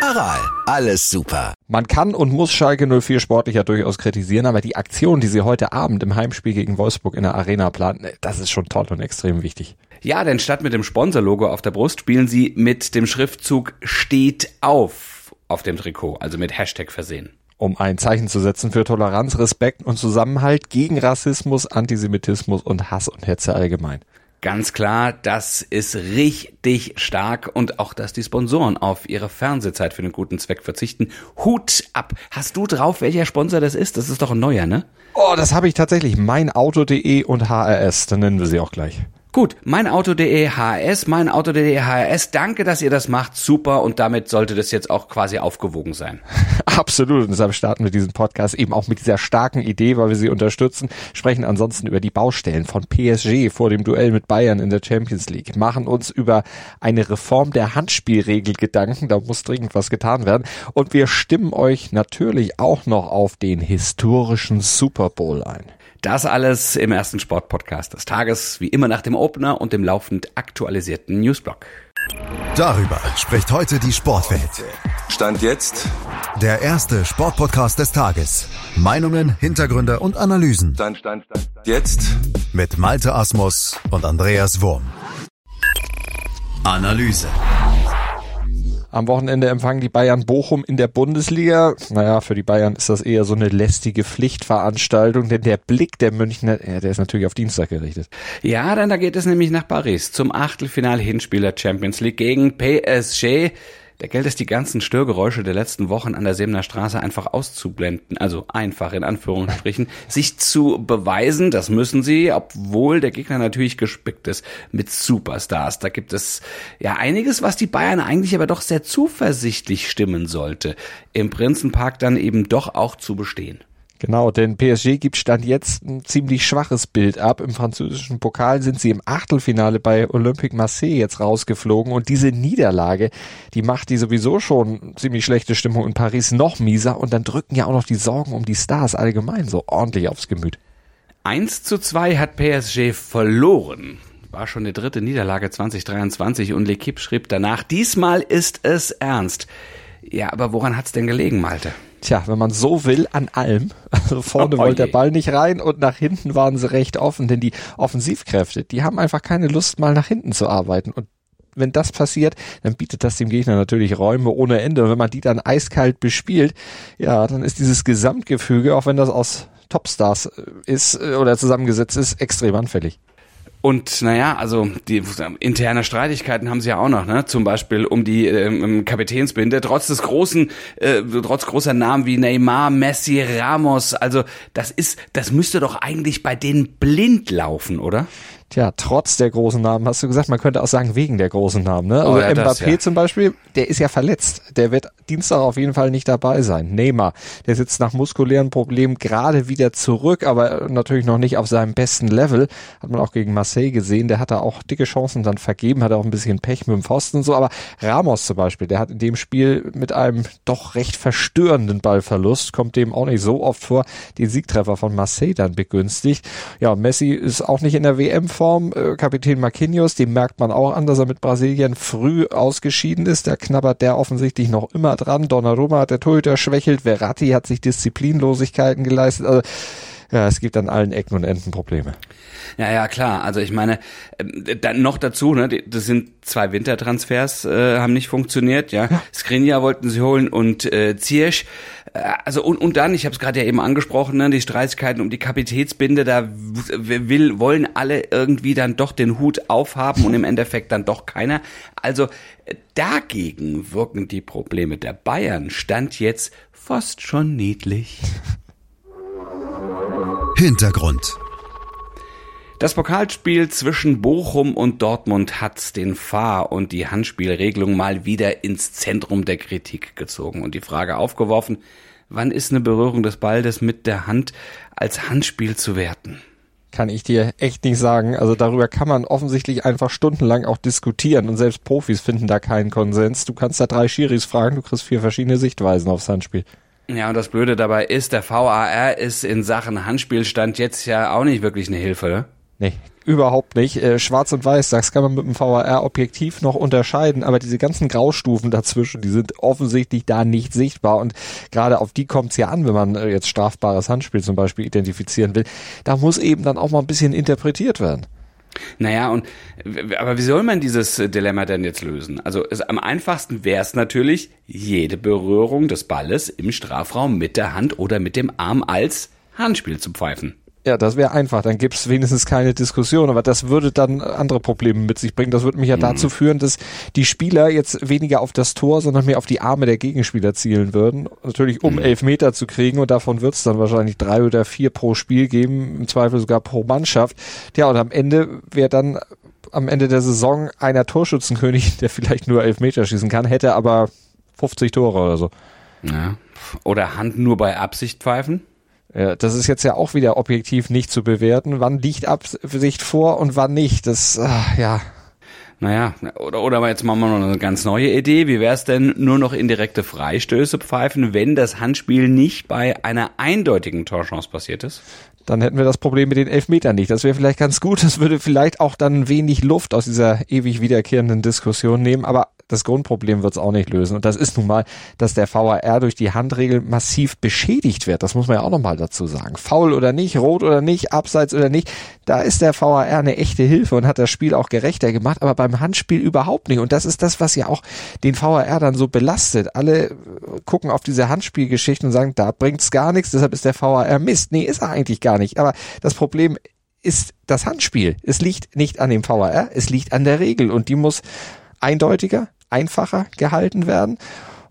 Aral, alles super. Man kann und muss Schalke 04 sportlicher durchaus kritisieren, aber die Aktion, die sie heute Abend im Heimspiel gegen Wolfsburg in der Arena planen, das ist schon toll und extrem wichtig. Ja, denn statt mit dem Sponsorlogo auf der Brust spielen sie mit dem Schriftzug Steht auf auf dem Trikot, also mit Hashtag versehen um ein Zeichen zu setzen für Toleranz, Respekt und Zusammenhalt gegen Rassismus, Antisemitismus und Hass und Hetze allgemein. Ganz klar, das ist richtig stark und auch, dass die Sponsoren auf ihre Fernsehzeit für den guten Zweck verzichten. Hut ab. Hast du drauf, welcher Sponsor das ist? Das ist doch ein neuer, ne? Oh, das habe ich tatsächlich. Meinauto.de und HRS, dann nennen wir sie auch gleich. Gut, meinauto.de HS, meinauto.de HS, danke, dass ihr das macht, super. Und damit sollte das jetzt auch quasi aufgewogen sein. Absolut. Und deshalb starten wir diesen Podcast eben auch mit dieser starken Idee, weil wir sie unterstützen, sprechen ansonsten über die Baustellen von PSG vor dem Duell mit Bayern in der Champions League, machen uns über eine Reform der Handspielregel Gedanken, da muss dringend was getan werden. Und wir stimmen euch natürlich auch noch auf den historischen Super Bowl ein. Das alles im ersten Sportpodcast des Tages, wie immer nach dem Opener und dem laufend aktualisierten Newsblock. Darüber spricht heute die Sportwelt. Stand jetzt der erste Sportpodcast des Tages. Meinungen, Hintergründe und Analysen. Stand, stand, stand, jetzt mit Malte Asmus und Andreas Wurm. Analyse. Am Wochenende empfangen die Bayern Bochum in der Bundesliga. Naja, für die Bayern ist das eher so eine lästige Pflichtveranstaltung, denn der Blick der Münchner, ja, der ist natürlich auf Dienstag gerichtet. Ja, dann da geht es nämlich nach Paris zum Achtelfinal-Hinspieler Champions League gegen PSG. Da gilt es, die ganzen Störgeräusche der letzten Wochen an der Sebener Straße einfach auszublenden, also einfach in Anführungsstrichen, sich zu beweisen, das müssen sie, obwohl der Gegner natürlich gespickt ist mit Superstars. Da gibt es ja einiges, was die Bayern eigentlich aber doch sehr zuversichtlich stimmen sollte, im Prinzenpark dann eben doch auch zu bestehen. Genau, denn PSG gibt Stand jetzt ein ziemlich schwaches Bild ab. Im französischen Pokal sind sie im Achtelfinale bei Olympique Marseille jetzt rausgeflogen und diese Niederlage, die macht die sowieso schon ziemlich schlechte Stimmung in Paris noch mieser und dann drücken ja auch noch die Sorgen um die Stars allgemein so ordentlich aufs Gemüt. 1 zu 2 hat PSG verloren. War schon die dritte Niederlage 2023 und L'Equipe schrieb danach, diesmal ist es ernst. Ja, aber woran hat's denn gelegen, Malte? Tja, wenn man so will, an allem. Also vorne oh, wollte der Ball nicht rein und nach hinten waren sie recht offen, denn die Offensivkräfte, die haben einfach keine Lust, mal nach hinten zu arbeiten. Und wenn das passiert, dann bietet das dem Gegner natürlich Räume ohne Ende. Und wenn man die dann eiskalt bespielt, ja, dann ist dieses Gesamtgefüge, auch wenn das aus Topstars äh, ist äh, oder zusammengesetzt ist, extrem anfällig. Und naja, also die interne Streitigkeiten haben sie ja auch noch, ne? Zum Beispiel um die ähm, Kapitänsbinde. Trotz des großen, äh, trotz großer Namen wie Neymar, Messi, Ramos. Also das ist, das müsste doch eigentlich bei denen blind laufen, oder? Tja, trotz der großen Namen hast du gesagt, man könnte auch sagen wegen der großen Namen. Ne? Also oh ja, Mbappé das, ja. zum Beispiel, der ist ja verletzt. Der wird Dienstag auf jeden Fall nicht dabei sein. Neymar, der sitzt nach muskulären Problemen gerade wieder zurück, aber natürlich noch nicht auf seinem besten Level. Hat man auch gegen Marseille gesehen. Der hat da auch dicke Chancen dann vergeben, hat auch ein bisschen Pech mit dem Pfosten und so. Aber Ramos zum Beispiel, der hat in dem Spiel mit einem doch recht verstörenden Ballverlust, kommt dem auch nicht so oft vor, den Siegtreffer von Marseille dann begünstigt. Ja, Messi ist auch nicht in der WM Form. Äh, Kapitän Marquinhos, dem merkt man auch an, dass er mit Brasilien früh ausgeschieden ist. Da knabbert der offensichtlich noch immer dran. Donnarumma hat der Torhüter schwächelt. Verratti hat sich Disziplinlosigkeiten geleistet. Also, ja, es gibt an allen Ecken und Enden Probleme. Ja, ja, klar. Also ich meine, äh, dann noch dazu, ne, das sind zwei Wintertransfers, äh, haben nicht funktioniert, ja. ja. Skriniar wollten sie holen und äh, Ziyech. Äh, also und, und dann, ich habe es gerade ja eben angesprochen, ne, die Streitigkeiten um die Kapitätsbinde, da will, wollen alle irgendwie dann doch den Hut aufhaben und im Endeffekt dann doch keiner. Also äh, dagegen wirken die Probleme der Bayern stand jetzt fast schon niedlich. Hintergrund das Pokalspiel zwischen Bochum und Dortmund hat den Fahr- und die Handspielregelung mal wieder ins Zentrum der Kritik gezogen und die Frage aufgeworfen, wann ist eine Berührung des Baldes mit der Hand als Handspiel zu werten? kann ich dir echt nicht sagen. Also darüber kann man offensichtlich einfach stundenlang auch diskutieren und selbst Profis finden da keinen Konsens. Du kannst da drei Schiris fragen, du kriegst vier verschiedene Sichtweisen aufs Handspiel. Ja, und das Blöde dabei ist, der VAR ist in Sachen Handspielstand jetzt ja auch nicht wirklich eine Hilfe. Ne? Nee, überhaupt nicht. Äh, Schwarz und Weiß, das kann man mit dem VAR objektiv noch unterscheiden, aber diese ganzen Graustufen dazwischen, die sind offensichtlich da nicht sichtbar und gerade auf die kommt es ja an, wenn man äh, jetzt strafbares Handspiel zum Beispiel identifizieren will. Da muss eben dann auch mal ein bisschen interpretiert werden. Naja, und aber wie soll man dieses Dilemma denn jetzt lösen? Also es, am einfachsten wäre es natürlich, jede Berührung des Balles im Strafraum mit der Hand oder mit dem Arm als Handspiel zu pfeifen. Ja, das wäre einfach. Dann gibt es wenigstens keine Diskussion. Aber das würde dann andere Probleme mit sich bringen. Das würde mich ja mhm. dazu führen, dass die Spieler jetzt weniger auf das Tor, sondern mehr auf die Arme der Gegenspieler zielen würden. Natürlich, um mhm. elf Meter zu kriegen. Und davon wird es dann wahrscheinlich drei oder vier pro Spiel geben. Im Zweifel sogar pro Mannschaft. Ja, und am Ende wäre dann am Ende der Saison einer Torschützenkönig, der vielleicht nur elf Meter schießen kann, hätte aber 50 Tore oder so. Ja. Oder Hand nur bei Absicht pfeifen? Ja, das ist jetzt ja auch wieder objektiv nicht zu bewerten. Wann liegt Absicht vor und wann nicht? Das, ach, ja. Naja, oder, oder jetzt machen wir noch eine ganz neue Idee. Wie wäre es denn nur noch indirekte Freistöße pfeifen, wenn das Handspiel nicht bei einer eindeutigen Torchance passiert ist? Dann hätten wir das Problem mit den Elfmetern nicht. Das wäre vielleicht ganz gut. Das würde vielleicht auch dann wenig Luft aus dieser ewig wiederkehrenden Diskussion nehmen. Aber das Grundproblem wird es auch nicht lösen. Und das ist nun mal, dass der VAR durch die Handregel massiv beschädigt wird. Das muss man ja auch nochmal dazu sagen. Faul oder nicht, rot oder nicht, abseits oder nicht, da ist der VAR eine echte Hilfe und hat das Spiel auch gerechter gemacht, aber beim Handspiel überhaupt nicht. Und das ist das, was ja auch den VAR dann so belastet. Alle gucken auf diese Handspielgeschichten und sagen, da bringt's gar nichts, deshalb ist der VAR Mist. Nee, ist er eigentlich gar nicht. Aber das Problem ist das Handspiel. Es liegt nicht an dem VAR, es liegt an der Regel und die muss eindeutiger, einfacher gehalten werden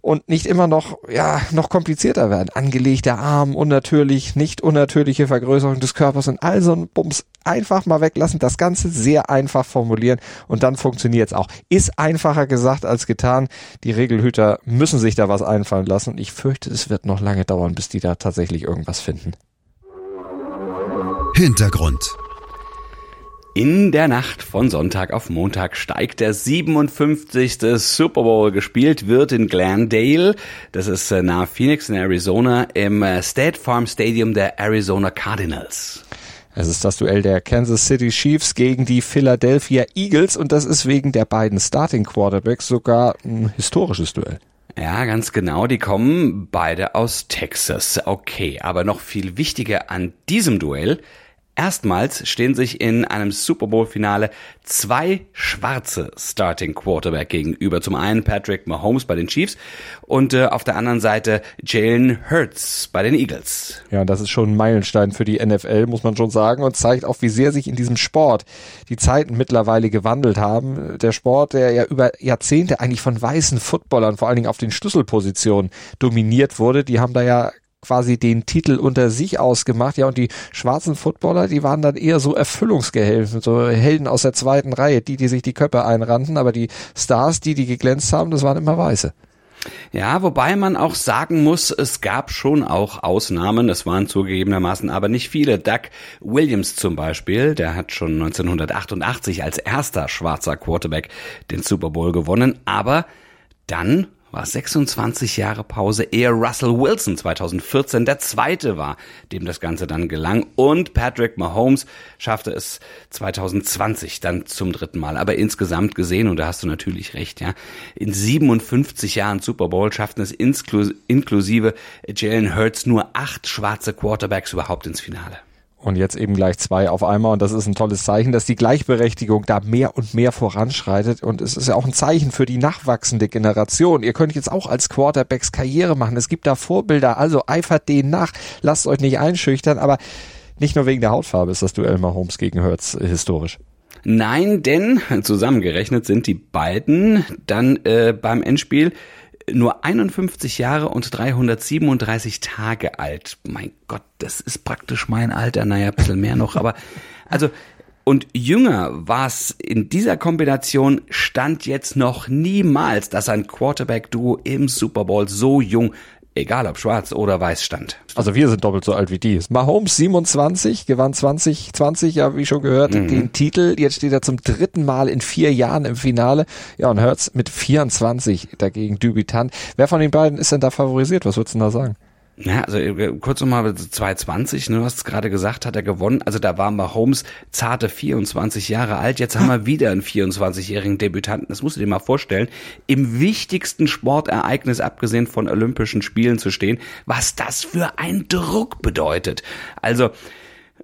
und nicht immer noch, ja, noch komplizierter werden. Angelegter Arm, unnatürlich, nicht unnatürliche Vergrößerung des Körpers und all so ein Bums einfach mal weglassen, das Ganze sehr einfach formulieren und dann funktioniert es auch. Ist einfacher gesagt als getan. Die Regelhüter müssen sich da was einfallen lassen und ich fürchte, es wird noch lange dauern, bis die da tatsächlich irgendwas finden. Hintergrund in der Nacht von Sonntag auf Montag steigt der 57. Super Bowl. Gespielt wird in Glendale. Das ist äh, nahe Phoenix in Arizona im äh, State Farm Stadium der Arizona Cardinals. Es ist das Duell der Kansas City Chiefs gegen die Philadelphia Eagles und das ist wegen der beiden Starting Quarterbacks sogar ein historisches Duell. Ja, ganz genau. Die kommen beide aus Texas. Okay, aber noch viel wichtiger an diesem Duell Erstmals stehen sich in einem Super Bowl-Finale zwei schwarze Starting Quarterback gegenüber. Zum einen Patrick Mahomes bei den Chiefs und äh, auf der anderen Seite Jalen Hurts bei den Eagles. Ja, das ist schon ein Meilenstein für die NFL, muss man schon sagen, und zeigt auch, wie sehr sich in diesem Sport die Zeiten mittlerweile gewandelt haben. Der Sport, der ja über Jahrzehnte eigentlich von weißen Footballern, vor allen Dingen auf den Schlüsselpositionen dominiert wurde, die haben da ja quasi den Titel unter sich ausgemacht. Ja, und die schwarzen Footballer, die waren dann eher so Erfüllungsgehilfen, so Helden aus der zweiten Reihe, die, die sich die Köpfe einrannten, aber die Stars, die, die geglänzt haben, das waren immer Weiße. Ja, wobei man auch sagen muss, es gab schon auch Ausnahmen, es waren zugegebenermaßen aber nicht viele. Doug Williams zum Beispiel, der hat schon 1988 als erster schwarzer Quarterback den Super Bowl gewonnen, aber dann war 26 Jahre Pause, ehe Russell Wilson 2014 der zweite war, dem das Ganze dann gelang. Und Patrick Mahomes schaffte es 2020 dann zum dritten Mal. Aber insgesamt gesehen, und da hast du natürlich recht, ja, in 57 Jahren Super Bowl schafften es inklusive Jalen Hurts nur acht schwarze Quarterbacks überhaupt ins Finale. Und jetzt eben gleich zwei auf einmal. Und das ist ein tolles Zeichen, dass die Gleichberechtigung da mehr und mehr voranschreitet. Und es ist ja auch ein Zeichen für die nachwachsende Generation. Ihr könnt jetzt auch als Quarterbacks Karriere machen. Es gibt da Vorbilder. Also eifert denen nach. Lasst euch nicht einschüchtern. Aber nicht nur wegen der Hautfarbe ist das Duell Mahomes gegen Hurts historisch. Nein, denn zusammengerechnet sind die beiden dann äh, beim Endspiel nur 51 Jahre und 337 Tage alt. Mein Gott, das ist praktisch mein Alter. Naja, ein bisschen mehr noch, aber also und jünger war es in dieser Kombination stand jetzt noch niemals, dass ein Quarterback-Duo im Super Bowl so jung egal ob schwarz oder weiß stand. Also wir sind doppelt so alt wie die. Mahomes 27, gewann 2020, ja wie schon gehört, mhm. den Titel. Jetzt steht er zum dritten Mal in vier Jahren im Finale. Ja und Hurts mit 24 dagegen Dubitant. Wer von den beiden ist denn da favorisiert? Was würdest du denn da sagen? Ja, also äh, kurz nochmal 220, ne, du hast es gerade gesagt, hat er gewonnen. Also da war Mahomes zarte 24 Jahre alt. Jetzt haben wir wieder einen 24-jährigen Debütanten. Das musst du dir mal vorstellen. Im wichtigsten Sportereignis, abgesehen von Olympischen Spielen zu stehen, was das für ein Druck bedeutet. Also,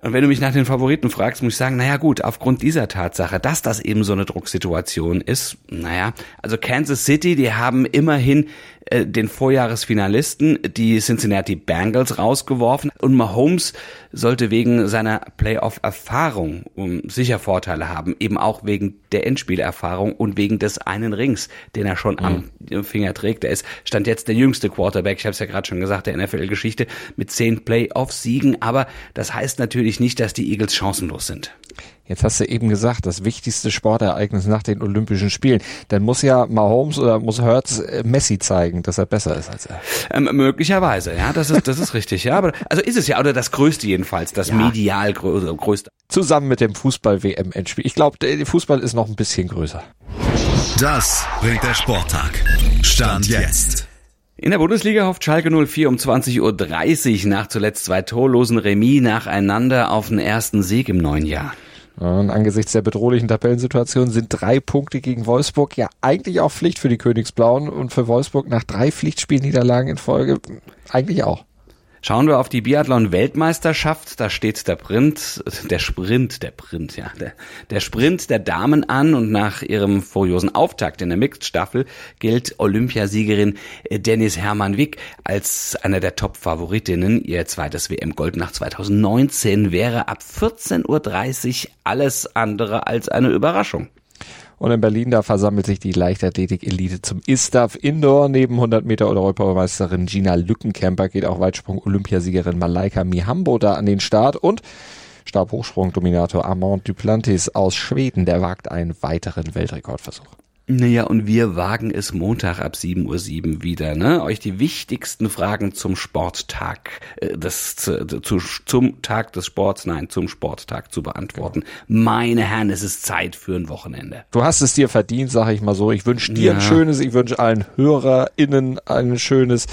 und wenn du mich nach den Favoriten fragst, muss ich sagen, naja gut, aufgrund dieser Tatsache, dass das eben so eine Drucksituation ist, naja, also Kansas City, die haben immerhin äh, den Vorjahresfinalisten, die Cincinnati Bengals, rausgeworfen und Mahomes sollte wegen seiner Playoff-Erfahrung um, sicher Vorteile haben, eben auch wegen der Endspielerfahrung und wegen des einen Rings, den er schon mhm. am Finger trägt. Er ist, stand jetzt der jüngste Quarterback, ich habe es ja gerade schon gesagt, der NFL-Geschichte mit zehn Playoff-Siegen, aber das heißt natürlich nicht, dass die Eagles chancenlos sind. Jetzt hast du eben gesagt, das wichtigste Sportereignis nach den Olympischen Spielen. Dann muss ja Mahomes oder muss Hertz äh, Messi zeigen, dass er besser ist als er. Ähm, möglicherweise, ja, das ist, das ist richtig, ja. Aber also ist es ja, oder das Größte jedenfalls, das ja. medial größte. Zusammen mit dem Fußball-WM-Endspiel. Ich glaube, der Fußball ist noch ein bisschen größer. Das bringt der Sporttag. Stand jetzt. In der Bundesliga hofft Schalke 04 um 20.30 Uhr nach zuletzt zwei torlosen Remis nacheinander auf den ersten Sieg im neuen Jahr. Und angesichts der bedrohlichen Tabellensituation sind drei Punkte gegen Wolfsburg ja eigentlich auch Pflicht für die Königsblauen und für Wolfsburg nach drei Pflichtspielniederlagen in Folge eigentlich auch. Schauen wir auf die Biathlon-Weltmeisterschaft, da steht der Print, der Sprint, der Print, ja, der, der Sprint der Damen an und nach ihrem furiosen Auftakt in der Mixed-Staffel gilt Olympiasiegerin Dennis Hermann-Wick als einer der Top-Favoritinnen. Ihr zweites WM-Gold nach 2019 wäre ab 14.30 Uhr alles andere als eine Überraschung. Und in Berlin, da versammelt sich die Leichtathletik-Elite zum ISTAF Indoor. Neben 100 Meter Europameisterin Gina Lückenkämper geht auch Weitsprung-Olympiasiegerin Malaika Mihambo da an den Start und Stabhochsprung-Dominator Armand Duplantis aus Schweden, der wagt einen weiteren Weltrekordversuch. Naja, und wir wagen es Montag ab 7.07 Uhr wieder, ne? Euch die wichtigsten Fragen zum Sporttag, äh, des, zu, zu, zum Tag des Sports, nein, zum Sporttag zu beantworten. Meine Herren, es ist Zeit für ein Wochenende. Du hast es dir verdient, sag ich mal so. Ich wünsche dir ja. ein schönes, ich wünsche allen HörerInnen ein schönes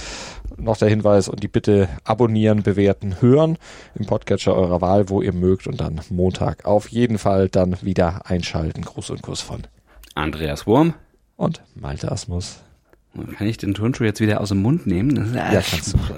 noch der Hinweis und die Bitte abonnieren, bewerten, hören im Podcatcher eurer Wahl, wo ihr mögt und dann Montag auf jeden Fall dann wieder einschalten. Gruß und Kuss von Andreas Wurm und Malte Asmus. Kann ich den Turnschuh jetzt wieder aus dem Mund nehmen? Ja, kannst du.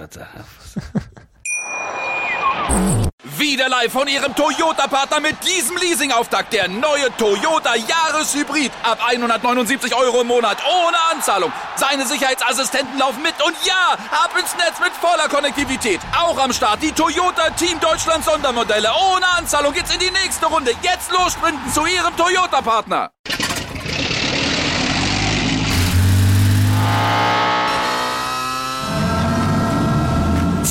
Wieder live von Ihrem Toyota-Partner mit diesem Leasing-Auftakt. Der neue Toyota Jahreshybrid. Ab 179 Euro im Monat. Ohne Anzahlung. Seine Sicherheitsassistenten laufen mit. Und ja, ab ins Netz mit voller Konnektivität. Auch am Start die Toyota Team Deutschland Sondermodelle. Ohne Anzahlung geht's in die nächste Runde. Jetzt los sprinten zu Ihrem Toyota-Partner.